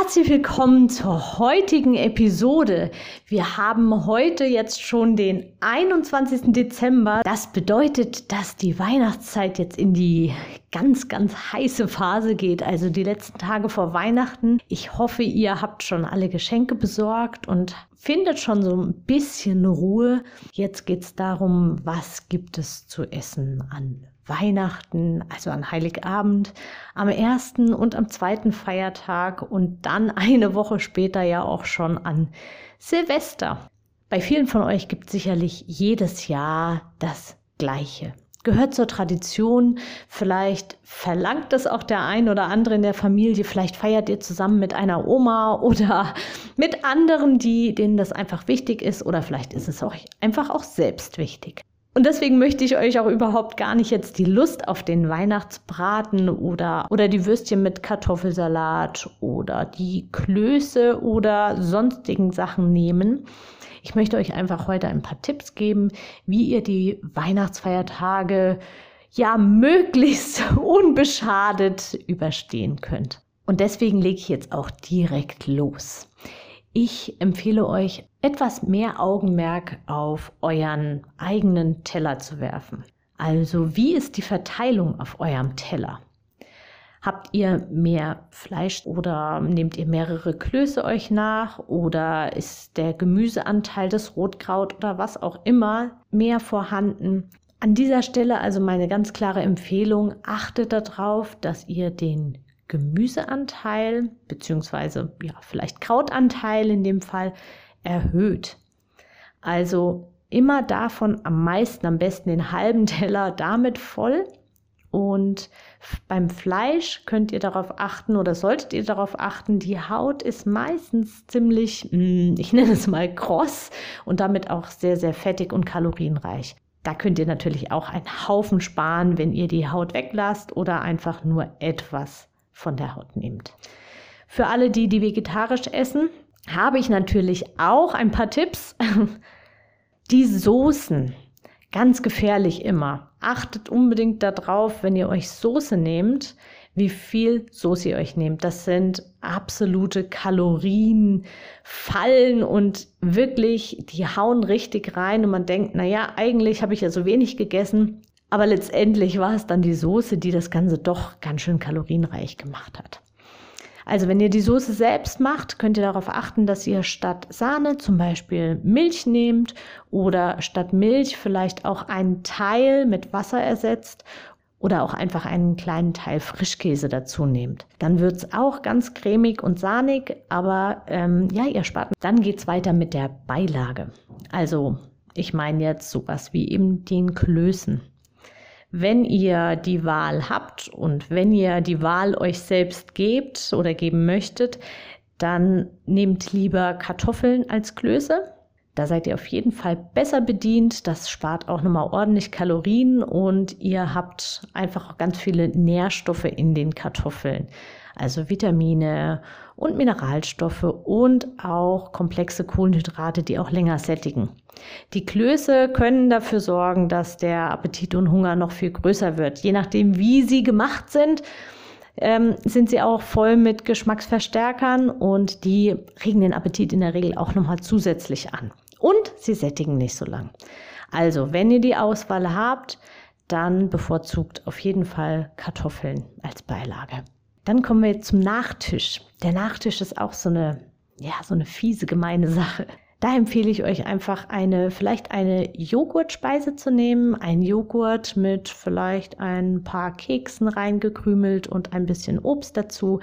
Herzlich willkommen zur heutigen Episode. Wir haben heute jetzt schon den 21. Dezember. Das bedeutet, dass die Weihnachtszeit jetzt in die ganz, ganz heiße Phase geht, also die letzten Tage vor Weihnachten. Ich hoffe, ihr habt schon alle Geschenke besorgt und findet schon so ein bisschen Ruhe. Jetzt geht es darum, was gibt es zu essen an Weihnachten, also an Heiligabend, am ersten und am zweiten Feiertag und dann eine Woche später ja auch schon an Silvester. Bei vielen von euch gibt es sicherlich jedes Jahr das Gleiche. Gehört zur Tradition, vielleicht verlangt es auch der ein oder andere in der Familie, vielleicht feiert ihr zusammen mit einer Oma oder mit anderen, die, denen das einfach wichtig ist oder vielleicht ist es euch einfach auch selbst wichtig. Und deswegen möchte ich euch auch überhaupt gar nicht jetzt die Lust auf den Weihnachtsbraten oder, oder die Würstchen mit Kartoffelsalat oder die Klöße oder sonstigen Sachen nehmen. Ich möchte euch einfach heute ein paar Tipps geben, wie ihr die Weihnachtsfeiertage ja möglichst unbeschadet überstehen könnt. Und deswegen lege ich jetzt auch direkt los. Ich empfehle euch, etwas mehr Augenmerk auf euren eigenen Teller zu werfen. Also, wie ist die Verteilung auf eurem Teller? Habt ihr mehr Fleisch oder nehmt ihr mehrere Klöße euch nach oder ist der Gemüseanteil des Rotkraut oder was auch immer mehr vorhanden? An dieser Stelle also meine ganz klare Empfehlung, achtet darauf, dass ihr den Gemüseanteil beziehungsweise ja vielleicht Krautanteil in dem Fall erhöht. Also immer davon am meisten, am besten den halben Teller damit voll. Und beim Fleisch könnt ihr darauf achten oder solltet ihr darauf achten, die Haut ist meistens ziemlich, hm, ich nenne es mal kross und damit auch sehr, sehr fettig und kalorienreich. Da könnt ihr natürlich auch einen Haufen sparen, wenn ihr die Haut weglasst oder einfach nur etwas von der Haut nehmt. Für alle, die, die vegetarisch essen, habe ich natürlich auch ein paar Tipps. Die Soßen, ganz gefährlich immer. Achtet unbedingt darauf, wenn ihr euch Soße nehmt, wie viel Soße ihr euch nehmt. Das sind absolute Kalorienfallen und wirklich, die hauen richtig rein und man denkt, naja, eigentlich habe ich ja so wenig gegessen, aber letztendlich war es dann die Soße, die das Ganze doch ganz schön kalorienreich gemacht hat. Also wenn ihr die Soße selbst macht, könnt ihr darauf achten, dass ihr statt Sahne zum Beispiel Milch nehmt oder statt Milch vielleicht auch einen Teil mit Wasser ersetzt oder auch einfach einen kleinen Teil Frischkäse dazu nehmt. Dann wird es auch ganz cremig und sahnig, aber ähm, ja, ihr spart. Dann geht es weiter mit der Beilage. Also ich meine jetzt sowas wie eben den Klößen. Wenn ihr die Wahl habt und wenn ihr die Wahl euch selbst gebt oder geben möchtet, dann nehmt lieber Kartoffeln als Klöße. Da seid ihr auf jeden Fall besser bedient. Das spart auch nochmal ordentlich Kalorien und ihr habt einfach auch ganz viele Nährstoffe in den Kartoffeln. Also Vitamine und Mineralstoffe und auch komplexe Kohlenhydrate, die auch länger sättigen. Die Klöße können dafür sorgen, dass der Appetit und Hunger noch viel größer wird. Je nachdem, wie sie gemacht sind, ähm, sind sie auch voll mit Geschmacksverstärkern und die regen den Appetit in der Regel auch nochmal zusätzlich an. Und sie sättigen nicht so lang. Also, wenn ihr die Auswahl habt, dann bevorzugt auf jeden Fall Kartoffeln als Beilage. Dann kommen wir zum Nachtisch. Der Nachtisch ist auch so eine, ja, so eine fiese, gemeine Sache. Da empfehle ich euch einfach eine, vielleicht eine Joghurtspeise zu nehmen. Ein Joghurt mit vielleicht ein paar Keksen reingekrümelt und ein bisschen Obst dazu.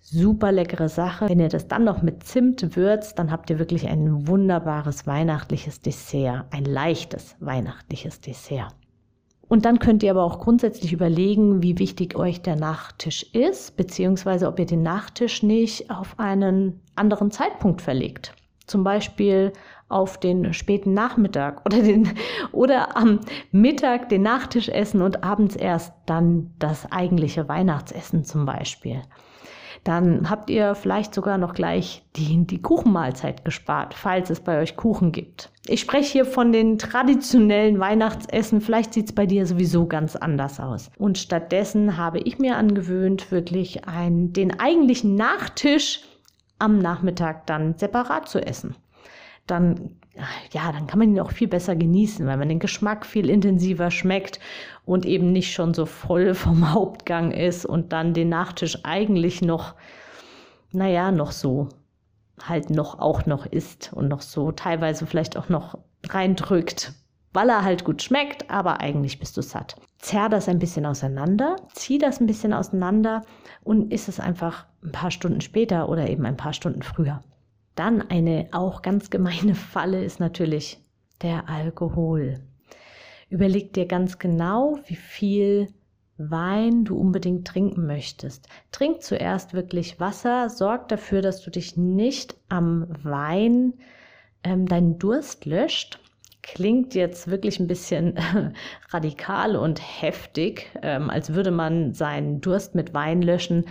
Super leckere Sache. Wenn ihr das dann noch mit Zimt würzt, dann habt ihr wirklich ein wunderbares weihnachtliches Dessert. Ein leichtes weihnachtliches Dessert. Und dann könnt ihr aber auch grundsätzlich überlegen, wie wichtig euch der Nachtisch ist, beziehungsweise ob ihr den Nachtisch nicht auf einen anderen Zeitpunkt verlegt. Zum Beispiel auf den späten Nachmittag oder, den, oder am Mittag den Nachtisch essen und abends erst dann das eigentliche Weihnachtsessen zum Beispiel. Dann habt ihr vielleicht sogar noch gleich die, die Kuchenmahlzeit gespart, falls es bei euch Kuchen gibt. Ich spreche hier von den traditionellen Weihnachtsessen. Vielleicht sieht es bei dir sowieso ganz anders aus. Und stattdessen habe ich mir angewöhnt, wirklich ein, den eigentlichen Nachtisch am Nachmittag dann separat zu essen dann, ja, dann kann man ihn auch viel besser genießen, weil man den Geschmack viel intensiver schmeckt und eben nicht schon so voll vom Hauptgang ist und dann den Nachtisch eigentlich noch, naja, noch so halt noch auch noch isst und noch so teilweise vielleicht auch noch reindrückt, weil er halt gut schmeckt, aber eigentlich bist du satt. Zerr das ein bisschen auseinander, zieh das ein bisschen auseinander und isst es einfach ein paar Stunden später oder eben ein paar Stunden früher. Dann eine auch ganz gemeine Falle ist natürlich der Alkohol. Überleg dir ganz genau, wie viel Wein du unbedingt trinken möchtest. Trink zuerst wirklich Wasser, sorg dafür, dass du dich nicht am Wein ähm, deinen Durst löscht. Klingt jetzt wirklich ein bisschen radikal und heftig, ähm, als würde man seinen Durst mit Wein löschen.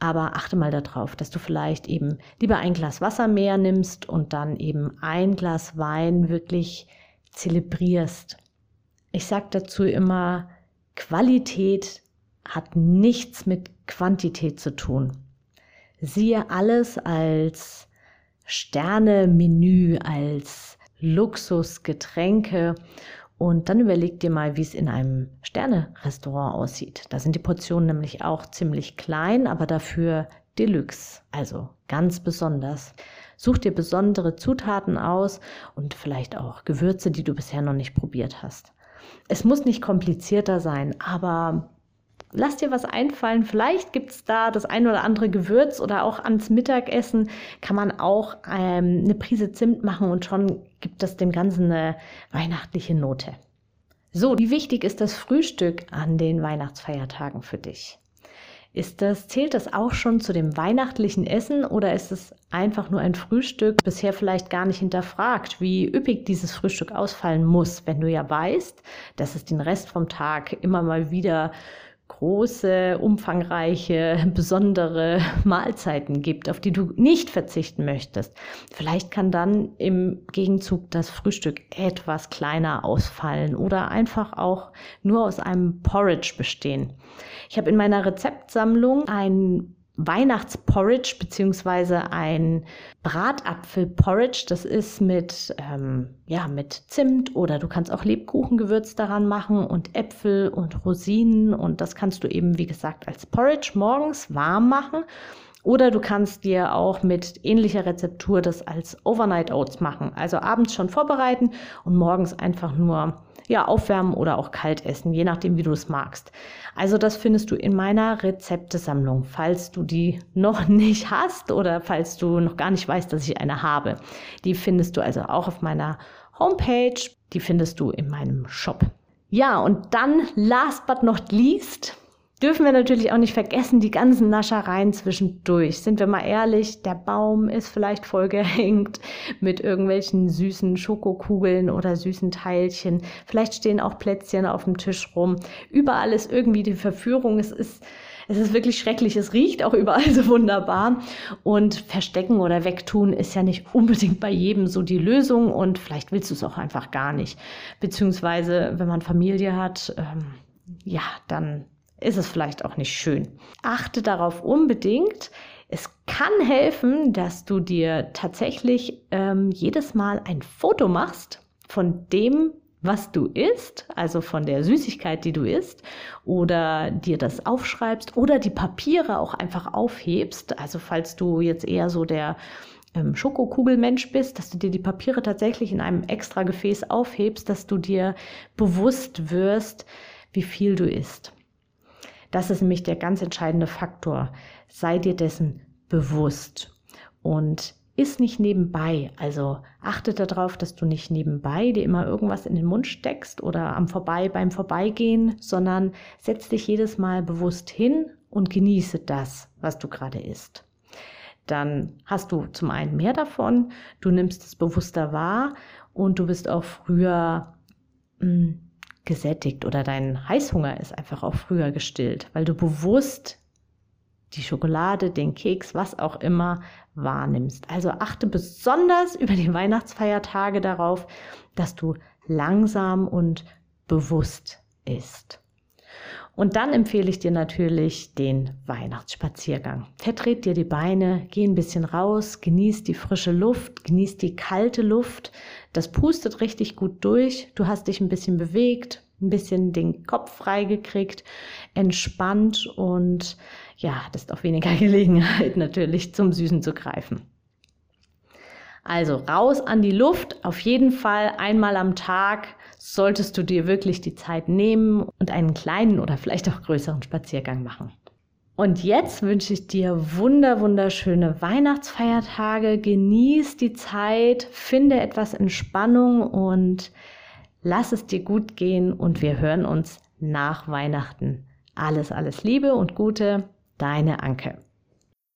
Aber achte mal darauf, dass du vielleicht eben lieber ein Glas Wasser mehr nimmst und dann eben ein Glas Wein wirklich zelebrierst. Ich sage dazu immer, Qualität hat nichts mit Quantität zu tun. Siehe alles als Sterne-Menü, als Luxusgetränke und dann überleg dir mal, wie es in einem Sterne-Restaurant aussieht. Da sind die Portionen nämlich auch ziemlich klein, aber dafür Deluxe, also ganz besonders. Such dir besondere Zutaten aus und vielleicht auch Gewürze, die du bisher noch nicht probiert hast. Es muss nicht komplizierter sein, aber lass dir was einfallen. Vielleicht gibt es da das ein oder andere Gewürz oder auch ans Mittagessen kann man auch ähm, eine Prise Zimt machen und schon gibt das dem Ganzen eine weihnachtliche Note. So, wie wichtig ist das Frühstück an den Weihnachtsfeiertagen für dich? Ist das, zählt das auch schon zu dem weihnachtlichen Essen oder ist es einfach nur ein Frühstück, bisher vielleicht gar nicht hinterfragt, wie üppig dieses Frühstück ausfallen muss, wenn du ja weißt, dass es den Rest vom Tag immer mal wieder große, umfangreiche, besondere Mahlzeiten gibt, auf die du nicht verzichten möchtest. Vielleicht kann dann im Gegenzug das Frühstück etwas kleiner ausfallen oder einfach auch nur aus einem Porridge bestehen. Ich habe in meiner Rezeptsammlung ein Weihnachtsporridge beziehungsweise ein Bratapfelporridge. Das ist mit, ähm, ja, mit Zimt oder du kannst auch Lebkuchengewürz daran machen und Äpfel und Rosinen und das kannst du eben, wie gesagt, als Porridge morgens warm machen. Oder du kannst dir auch mit ähnlicher Rezeptur das als Overnight Oats machen. Also abends schon vorbereiten und morgens einfach nur ja, aufwärmen oder auch kalt essen, je nachdem, wie du es magst. Also das findest du in meiner Rezeptesammlung, falls du die noch nicht hast oder falls du noch gar nicht weißt, dass ich eine habe. Die findest du also auch auf meiner Homepage, die findest du in meinem Shop. Ja, und dann last but not least dürfen wir natürlich auch nicht vergessen, die ganzen Naschereien zwischendurch. Sind wir mal ehrlich, der Baum ist vielleicht vollgehängt mit irgendwelchen süßen Schokokugeln oder süßen Teilchen. Vielleicht stehen auch Plätzchen auf dem Tisch rum. Überall ist irgendwie die Verführung. Es ist, es ist wirklich schrecklich. Es riecht auch überall so wunderbar. Und verstecken oder wegtun ist ja nicht unbedingt bei jedem so die Lösung. Und vielleicht willst du es auch einfach gar nicht. Beziehungsweise, wenn man Familie hat, ähm, ja, dann ist es vielleicht auch nicht schön. Achte darauf unbedingt. Es kann helfen, dass du dir tatsächlich ähm, jedes Mal ein Foto machst von dem, was du isst, also von der Süßigkeit, die du isst, oder dir das aufschreibst oder die Papiere auch einfach aufhebst. Also falls du jetzt eher so der ähm, Schokokugelmensch bist, dass du dir die Papiere tatsächlich in einem extra Gefäß aufhebst, dass du dir bewusst wirst, wie viel du isst. Das ist nämlich der ganz entscheidende Faktor. Sei dir dessen bewusst und ist nicht nebenbei. Also achte darauf, dass du nicht nebenbei dir immer irgendwas in den Mund steckst oder am Vorbei beim Vorbeigehen, sondern setz dich jedes Mal bewusst hin und genieße das, was du gerade isst. dann hast du zum einen mehr davon, du nimmst es bewusster wahr und du bist auch früher mh, hm, gesättigt oder dein Heißhunger ist einfach auch früher gestillt, weil du bewusst die Schokolade, den Keks, was auch immer wahrnimmst. Also achte besonders über die Weihnachtsfeiertage darauf, dass du langsam und bewusst isst. Und dann empfehle ich dir natürlich den Weihnachtsspaziergang. Verdreht dir die Beine, geh ein bisschen raus, genieß die frische Luft, genieß die kalte Luft. Das pustet richtig gut durch. Du hast dich ein bisschen bewegt, ein bisschen den Kopf freigekriegt, entspannt und ja, hattest auch weniger Gelegenheit natürlich zum Süßen zu greifen. Also raus an die Luft, auf jeden Fall einmal am Tag solltest du dir wirklich die Zeit nehmen und einen kleinen oder vielleicht auch größeren Spaziergang machen. Und jetzt wünsche ich dir wunder, wunderschöne Weihnachtsfeiertage. Genieß die Zeit, finde etwas Entspannung und lass es dir gut gehen. Und wir hören uns nach Weihnachten. Alles, alles Liebe und Gute, deine Anke.